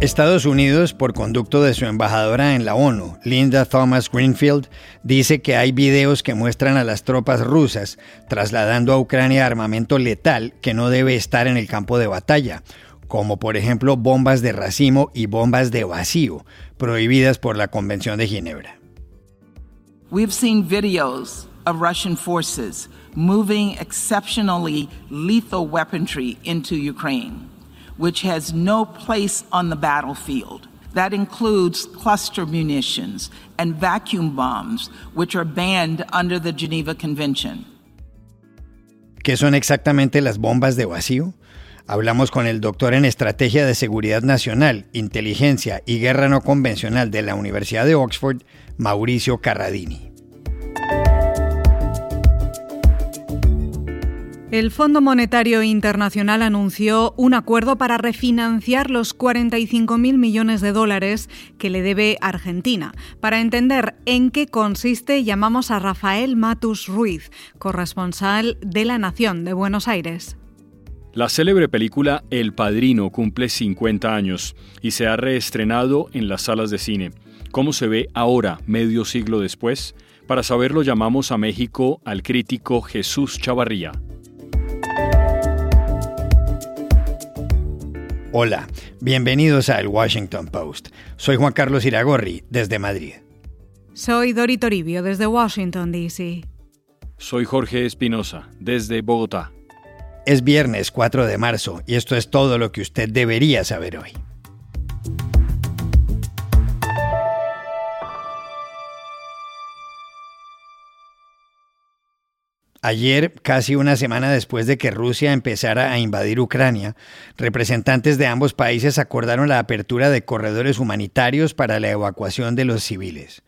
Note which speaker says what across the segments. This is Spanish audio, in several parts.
Speaker 1: Estados Unidos, por conducto de su embajadora en la ONU, Linda Thomas Greenfield, dice que hay videos que muestran a las tropas rusas trasladando a Ucrania armamento letal que no debe estar en el campo de batalla, como por ejemplo bombas de racimo y bombas de vacío, prohibidas por la Convención de Ginebra.
Speaker 2: We've seen videos of Russian forces moving exceptionally lethal weaponry into Ukraine. Which has no place on the battlefield. That includes cluster munitions and vacuum bombs, which are banned under the Geneva Convention.
Speaker 1: ¿Qué son exactamente las bombas de vacío? Hablamos con el doctor en Estrategia de Seguridad Nacional, Inteligencia y Guerra No Convencional de la Universidad de Oxford, Mauricio Carradini.
Speaker 3: El Fondo Monetario Internacional anunció un acuerdo para refinanciar los 45.000 millones de dólares que le debe Argentina. Para entender en qué consiste, llamamos a Rafael Matus Ruiz, corresponsal de La Nación de Buenos Aires.
Speaker 4: La célebre película El Padrino cumple 50 años y se ha reestrenado en las salas de cine. ¿Cómo se ve ahora, medio siglo después? Para saberlo llamamos a México al crítico Jesús Chavarría.
Speaker 1: Hola, bienvenidos a El Washington Post. Soy Juan Carlos Iragorri, desde Madrid.
Speaker 3: Soy Dori Toribio, desde Washington, D.C.
Speaker 4: Soy Jorge Espinosa, desde Bogotá.
Speaker 1: Es viernes 4 de marzo y esto es todo lo que usted debería saber hoy. Ayer, casi una semana después de que Rusia empezara a invadir Ucrania, representantes de ambos países acordaron la apertura de corredores humanitarios para la evacuación de los civiles.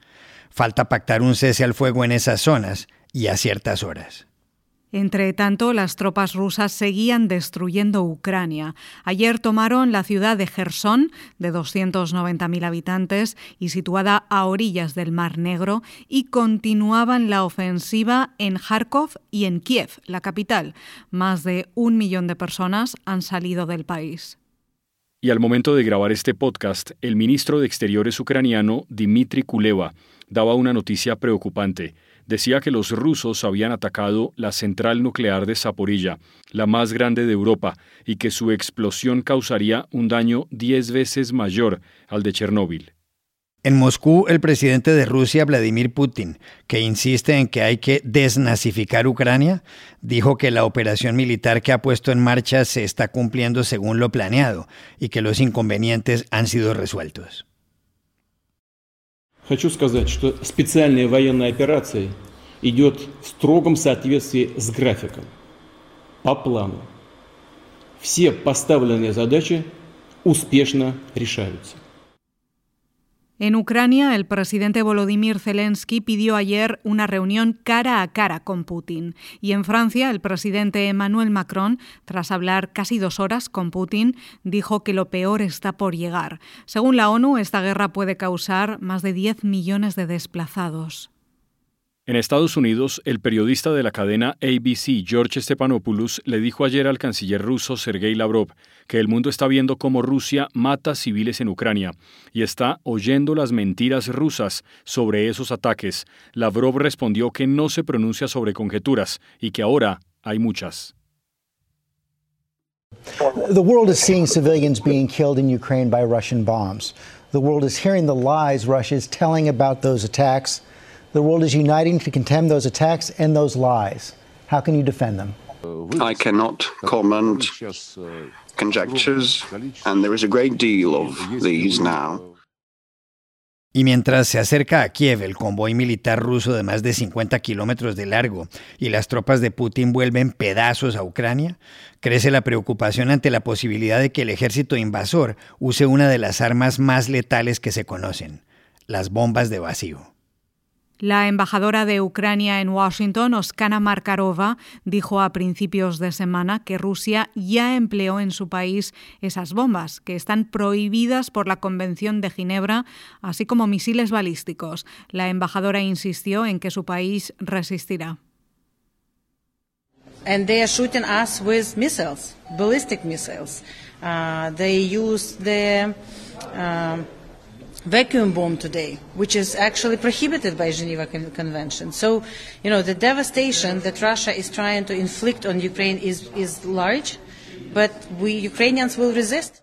Speaker 1: Falta pactar un cese al fuego en esas zonas y a ciertas horas.
Speaker 3: Entre tanto, las tropas rusas seguían destruyendo Ucrania. Ayer tomaron la ciudad de Gerson, de 290.000 habitantes y situada a orillas del Mar Negro, y continuaban la ofensiva en Kharkov y en Kiev, la capital. Más de un millón de personas han salido del país.
Speaker 4: Y al momento de grabar este podcast, el ministro de Exteriores ucraniano, Dmitry Kuleva, daba una noticia preocupante decía que los rusos habían atacado la central nuclear de Zaporilla, la más grande de Europa, y que su explosión causaría un daño diez veces mayor al de Chernóbil.
Speaker 1: En Moscú, el presidente de Rusia, Vladimir Putin, que insiste en que hay que desnazificar Ucrania, dijo que la operación militar que ha puesto en marcha se está cumpliendo según lo planeado y que los inconvenientes han sido resueltos.
Speaker 5: Хочу сказать, что специальная военная операция идет в строгом соответствии с графиком, по плану. Все поставленные задачи успешно решаются.
Speaker 3: En Ucrania, el presidente Volodymyr Zelensky pidió ayer una reunión cara a cara con Putin. Y en Francia, el presidente Emmanuel Macron, tras hablar casi dos horas con Putin, dijo que lo peor está por llegar. Según la ONU, esta guerra puede causar más de 10 millones de desplazados.
Speaker 4: En Estados Unidos, el periodista de la cadena ABC, George Stephanopoulos, le dijo ayer al canciller ruso Sergei Lavrov que el mundo está viendo cómo Rusia mata civiles en Ucrania y está oyendo las mentiras rusas sobre esos ataques. Lavrov respondió que no se pronuncia sobre conjeturas y que ahora hay muchas.
Speaker 6: The world is seeing civilians being killed in Ukraine by Russian bombs. The world is hearing the lies Russia is telling about those attacks. The world is uniting to condemn those attacks and those lies. How can you defend them?
Speaker 7: I cannot comment conjectures, and there is a great deal of these now.
Speaker 1: Y mientras se acerca a Kiev el convoy militar ruso de más de 50 kilómetros de largo y las tropas de Putin vuelven pedazos a Ucrania, crece la preocupación ante la posibilidad de que el ejército invasor use una de las armas más letales que se conocen, las bombas de vacío.
Speaker 3: La embajadora de Ucrania en Washington, Oskana Markarova, dijo a principios de semana que Rusia ya empleó en su país esas bombas, que están prohibidas por la Convención de Ginebra, así como misiles balísticos. La embajadora insistió en que su país resistirá.
Speaker 8: Vacuum bomb today, which is actually prohibited by Geneva Con Convention. So, you know, the devastation that Russia is trying to inflict on Ukraine is, is large, but we Ukrainians will resist.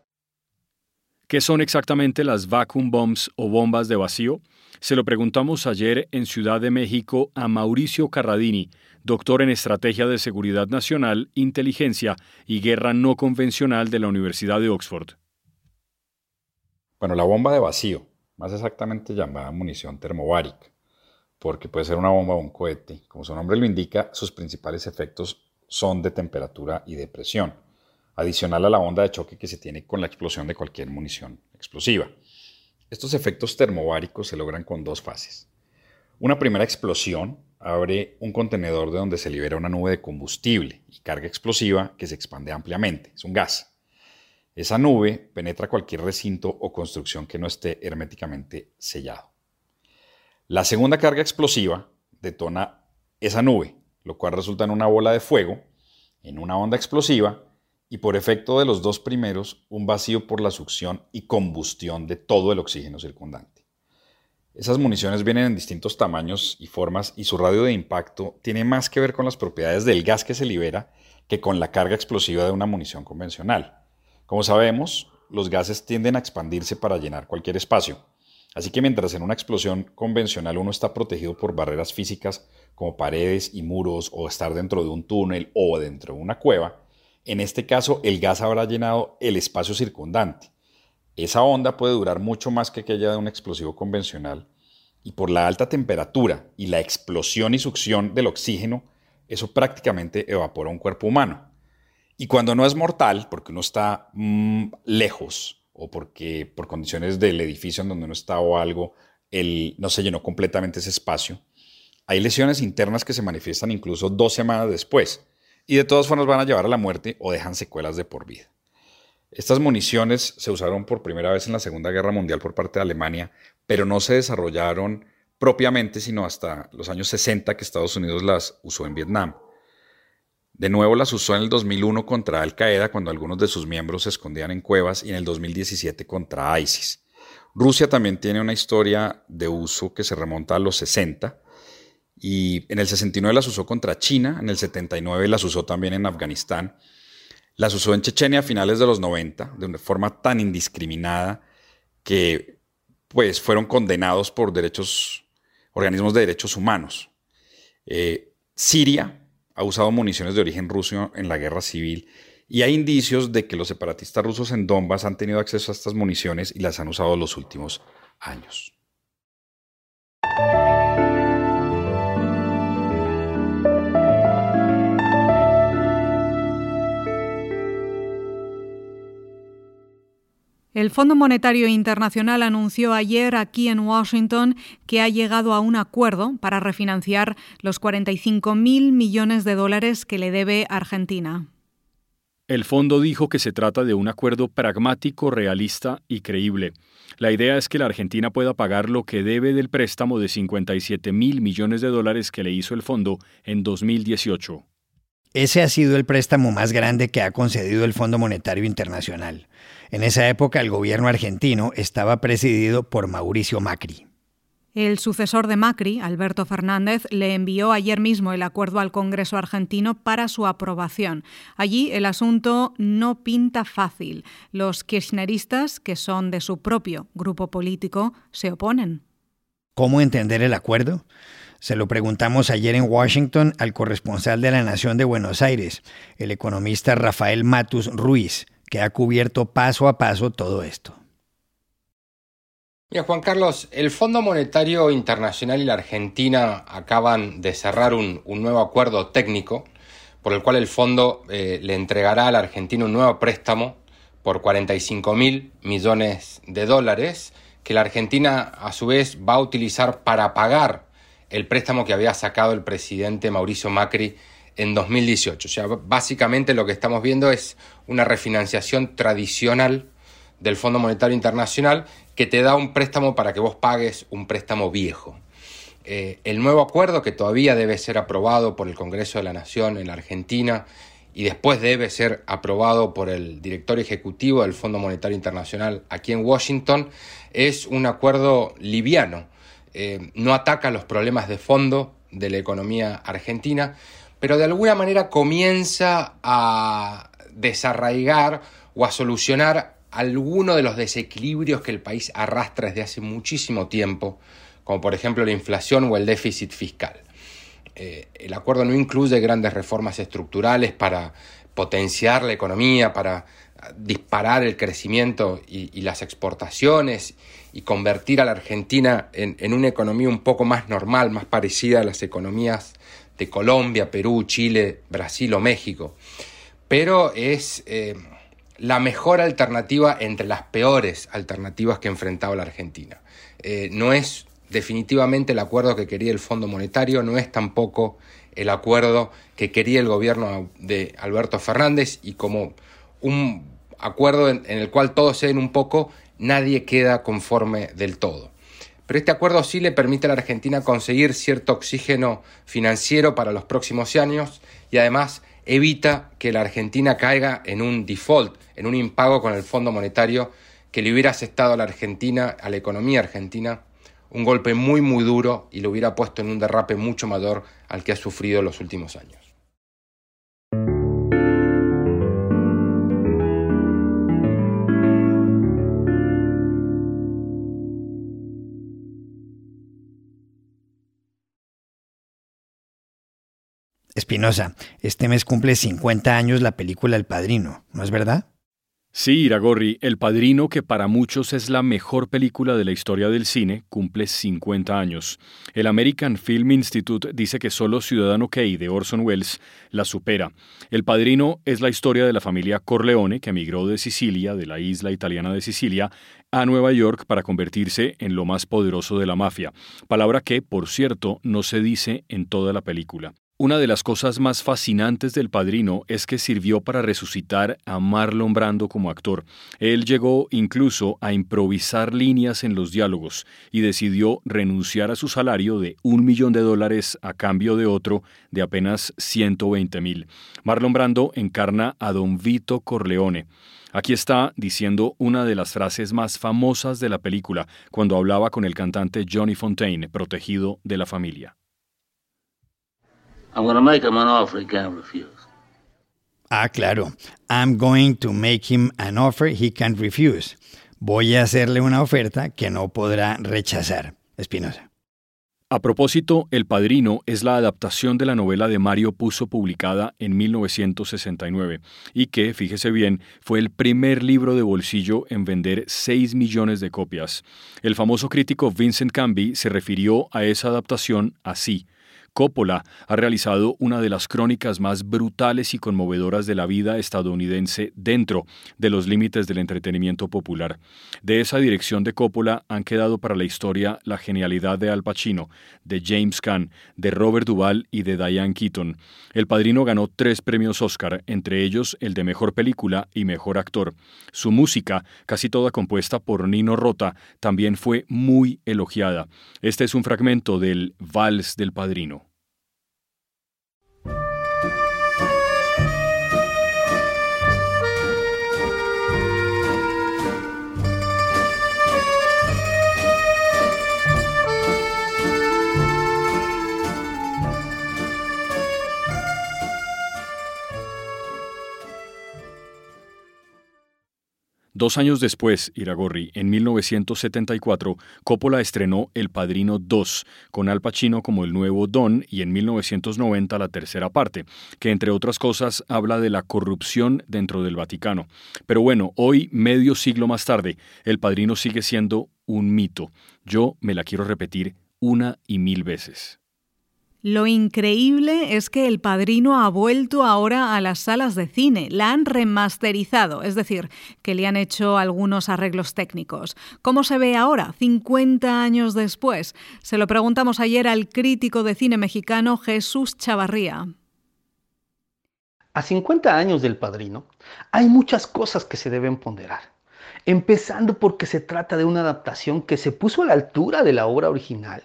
Speaker 4: ¿Qué son exactamente las vacuum bombs o bombas de vacío? Se lo preguntamos ayer en Ciudad de México a Mauricio Carradini, doctor en Estrategia de Seguridad Nacional, Inteligencia y Guerra No Convencional de la Universidad de Oxford.
Speaker 9: Bueno, la bomba de vacío, más exactamente llamada munición termobárica, porque puede ser una bomba o un cohete. Como su nombre lo indica, sus principales efectos son de temperatura y de presión, adicional a la onda de choque que se tiene con la explosión de cualquier munición explosiva. Estos efectos termobáricos se logran con dos fases. Una primera explosión abre un contenedor de donde se libera una nube de combustible y carga explosiva que se expande ampliamente. Es un gas. Esa nube penetra cualquier recinto o construcción que no esté herméticamente sellado. La segunda carga explosiva detona esa nube, lo cual resulta en una bola de fuego, en una onda explosiva y por efecto de los dos primeros, un vacío por la succión y combustión de todo el oxígeno circundante. Esas municiones vienen en distintos tamaños y formas y su radio de impacto tiene más que ver con las propiedades del gas que se libera que con la carga explosiva de una munición convencional. Como sabemos, los gases tienden a expandirse para llenar cualquier espacio. Así que mientras en una explosión convencional uno está protegido por barreras físicas como paredes y muros o estar dentro de un túnel o dentro de una cueva, en este caso el gas habrá llenado el espacio circundante. Esa onda puede durar mucho más que aquella de un explosivo convencional y por la alta temperatura y la explosión y succión del oxígeno, eso prácticamente evapora un cuerpo humano. Y cuando no es mortal, porque uno está mm, lejos o porque por condiciones del edificio en donde uno está o algo, no se llenó completamente ese espacio, hay lesiones internas que se manifiestan incluso dos semanas después y de todas formas van a llevar a la muerte o dejan secuelas de por vida. Estas municiones se usaron por primera vez en la Segunda Guerra Mundial por parte de Alemania, pero no se desarrollaron propiamente sino hasta los años 60 que Estados Unidos las usó en Vietnam. De nuevo las usó en el 2001 contra Al Qaeda cuando algunos de sus miembros se escondían en cuevas y en el 2017 contra ISIS. Rusia también tiene una historia de uso que se remonta a los 60 y en el 69 las usó contra China, en el 79 las usó también en Afganistán, las usó en Chechenia a finales de los 90 de una forma tan indiscriminada que pues fueron condenados por derechos, organismos de derechos humanos. Eh, Siria ha usado municiones de origen ruso en la guerra civil y hay indicios de que los separatistas rusos en Donbass han tenido acceso a estas municiones y las han usado los últimos años.
Speaker 3: El Fondo Monetario Internacional anunció ayer aquí en Washington que ha llegado a un acuerdo para refinanciar los 45.000 millones de dólares que le debe Argentina.
Speaker 4: El fondo dijo que se trata de un acuerdo pragmático, realista y creíble. La idea es que la Argentina pueda pagar lo que debe del préstamo de 57 mil millones de dólares que le hizo el fondo en 2018.
Speaker 1: Ese ha sido el préstamo más grande que ha concedido el Fondo Monetario Internacional. En esa época el gobierno argentino estaba presidido por Mauricio Macri.
Speaker 3: El sucesor de Macri, Alberto Fernández, le envió ayer mismo el acuerdo al Congreso argentino para su aprobación. Allí el asunto no pinta fácil. Los kirchneristas, que son de su propio grupo político, se oponen.
Speaker 1: ¿Cómo entender el acuerdo? Se lo preguntamos ayer en Washington al corresponsal de la Nación de Buenos Aires, el economista Rafael Matus Ruiz, que ha cubierto paso a paso todo esto.
Speaker 10: Mira, Juan Carlos, el Fondo Monetario Internacional y la Argentina acaban de cerrar un, nuevo acuerdo técnico por el cual el fondo eh, le entregará a la Argentina un nuevo préstamo por 45 mil millones de dólares que la Argentina a su vez va a utilizar para pagar el préstamo que había sacado el presidente Mauricio Macri en 2018. O sea, básicamente lo que estamos viendo es una refinanciación tradicional del Fondo Monetario Internacional que te da un préstamo para que vos pagues un préstamo viejo. Eh, el nuevo acuerdo, que todavía debe ser aprobado por el Congreso de la Nación en la Argentina y después debe ser aprobado por el director ejecutivo del Fondo Monetario Internacional aquí en Washington, es un acuerdo liviano. Eh, no ataca los problemas de fondo de la economía argentina, pero de alguna manera comienza a desarraigar o a solucionar algunos de los desequilibrios que el país arrastra desde hace muchísimo tiempo, como por ejemplo la inflación o el déficit fiscal. Eh, el acuerdo no incluye grandes reformas estructurales para potenciar la economía, para disparar el crecimiento y, las exportaciones y convertir a la Argentina en, una economía un poco más normal, más parecida a las economías de Colombia, Perú, Chile, Brasil o México. Pero es eh, la mejor alternativa entre las peores alternativas que enfrentaba la Argentina. Eh, no es definitivamente el acuerdo que quería el Fondo Monetario, no es tampoco el acuerdo que quería el gobierno de Alberto Fernández y como un acuerdo en, el cual todos ceden un poco, nadie queda conforme del todo. Pero este acuerdo sí le permite a la Argentina conseguir cierto oxígeno financiero para los próximos años y además evita que la Argentina caiga en un default, en un impago con el Fondo Monetario que le hubiera asestado a la Argentina, a la economía argentina, un golpe muy muy duro y lo hubiera puesto en un derrape mucho mayor al que ha sufrido en los últimos años.
Speaker 1: Espinosa, este mes cumple 50 años la película El Padrino, ¿no es verdad?
Speaker 4: Sí, Iragorri, El Padrino, que para muchos es la mejor película de la historia del cine, cumple 50 años. El American Film Institute dice que solo Ciudadano Kane de Orson Welles la supera. El Padrino es la historia de la familia Corleone, que emigró de Sicilia, de la isla italiana de Sicilia, a Nueva York para convertirse en lo más poderoso de la mafia, palabra que, por cierto, no se dice en toda la película. Una de las cosas más fascinantes del Padrino es que sirvió para resucitar a Marlon Brando como actor. Él llegó incluso a improvisar líneas en los diálogos y decidió renunciar a su salario de un millón de dólares a cambio de otro de apenas 120 mil. Marlon Brando encarna a don Vito Corleone. Aquí está diciendo una de las frases más famosas de la película cuando hablaba con el cantante Johnny Fontaine, protegido de la familia.
Speaker 1: I'm gonna make him an offer he can't refuse. Ah, claro. I'm going to make him an offer he can't refuse. Voy a hacerle una oferta que no podrá rechazar. Espinosa.
Speaker 4: A propósito, El Padrino es la adaptación de la novela de Mario Puzo publicada en 1969 y que, fíjese bien, fue el primer libro de bolsillo en vender 6 millones de copias. El famoso crítico Vincent Canby se refirió a esa adaptación así. Coppola ha realizado una de las crónicas más brutales y conmovedoras de la vida estadounidense dentro de los límites del entretenimiento popular. De esa dirección de Coppola han quedado para la historia la genialidad de Al Pacino, de James Caan, de Robert Duvall y de Diane Keaton. El Padrino ganó tres premios Oscar, entre ellos el de Mejor Película y Mejor Actor. Su música, casi toda compuesta por Nino Rota, también fue muy elogiada. Este es un fragmento del Vals del Padrino. Dos años después, Iragorri, en 1974, Coppola estrenó El Padrino 2, con Al Pacino como el nuevo Don y en 1990 la tercera parte, que entre otras cosas habla de la corrupción dentro del Vaticano. Pero bueno, hoy, medio siglo más tarde, El Padrino sigue siendo un mito. Yo me la quiero repetir una y mil veces.
Speaker 3: Lo increíble es que El Padrino ha vuelto ahora a las salas de cine, la han remasterizado, es decir, que le han hecho algunos arreglos técnicos. ¿Cómo se ve ahora, 50 años después? Se lo preguntamos ayer al crítico de cine mexicano Jesús Chavarría.
Speaker 11: A 50 años del Padrino, hay muchas cosas que se deben ponderar. Empezando porque se trata de una adaptación que se puso a la altura de la obra original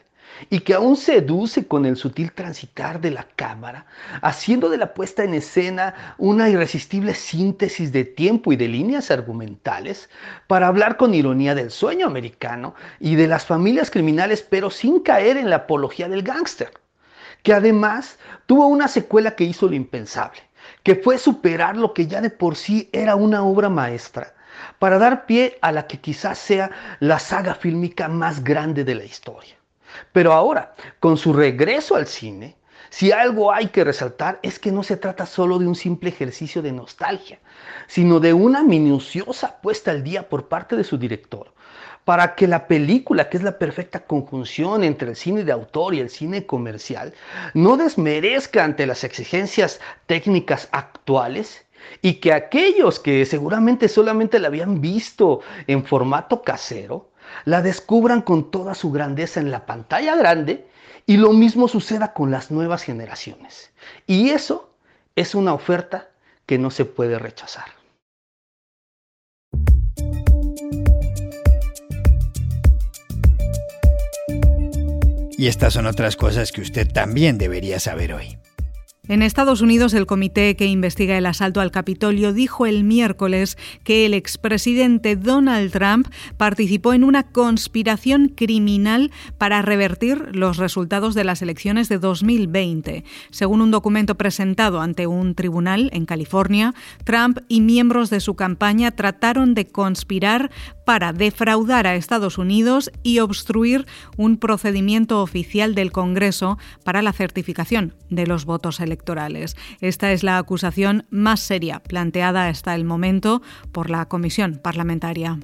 Speaker 11: y que aún seduce con el sutil transitar de la cámara, haciendo de la puesta en escena una irresistible síntesis de tiempo y de líneas argumentales para hablar con ironía del sueño americano y de las familias criminales, pero sin caer en la apología del gángster, que además tuvo una secuela que hizo lo impensable, que fue superar lo que ya de por sí era una obra maestra para dar pie a la que quizás sea la saga fílmica más grande de la historia. Pero ahora, con su regreso al cine, si algo hay que resaltar es que no se trata solo de un simple ejercicio de nostalgia, sino de una minuciosa puesta al día por parte de su director, para que la película, que es la perfecta conjunción entre el cine de autor y el cine comercial, no desmerezca ante las exigencias técnicas actuales y que aquellos que seguramente solamente la habían visto en formato casero, la descubran con toda su grandeza en la pantalla grande y lo mismo suceda con las nuevas generaciones. Y eso es una oferta que no se puede rechazar.
Speaker 1: Y estas son otras cosas que usted también debería saber hoy.
Speaker 3: En Estados Unidos, el comité que investiga el asalto al Capitolio dijo el miércoles que el expresidente Donald Trump participó en una conspiración criminal para revertir los resultados de las elecciones de 2020. Según un documento presentado ante un tribunal en California, Trump y miembros de su campaña trataron de conspirar para defraudar a Estados Unidos y obstruir un procedimiento oficial del Congreso para la certificación de los votos electorales. Esta es la acusación más seria planteada hasta el momento por la Comisión Parlamentaria.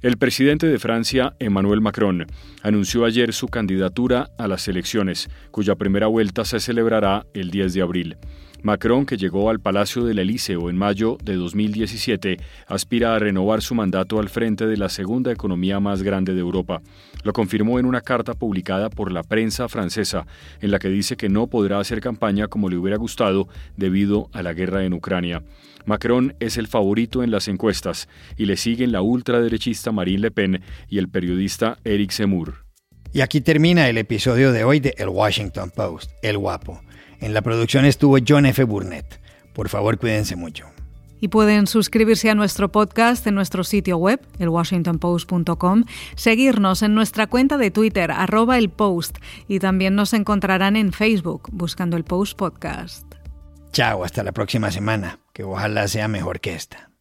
Speaker 4: El presidente de Francia, Emmanuel Macron, anunció ayer su candidatura a las elecciones, cuya primera vuelta se celebrará el 10 de abril. Macron, que llegó al Palacio del Elíseo en mayo de 2017, aspira a renovar su mandato al frente de la segunda economía más grande de Europa. Lo confirmó en una carta publicada por la prensa francesa, en la que dice que no podrá hacer campaña como le hubiera gustado debido a la guerra en Ucrania. Macron es el favorito en las encuestas y le siguen la ultraderechista Marine Le Pen y el periodista Eric Zemmour.
Speaker 1: Y aquí termina el episodio de hoy de El Washington Post, El Guapo. En la producción estuvo John F. Burnett. Por favor, cuídense mucho.
Speaker 3: Y pueden suscribirse a nuestro podcast en nuestro sitio web, elwashingtonpost.com, seguirnos en nuestra cuenta de Twitter, arroba el post, y también nos encontrarán en Facebook buscando el Post Podcast.
Speaker 1: Chao, hasta la próxima semana, que ojalá sea mejor que esta.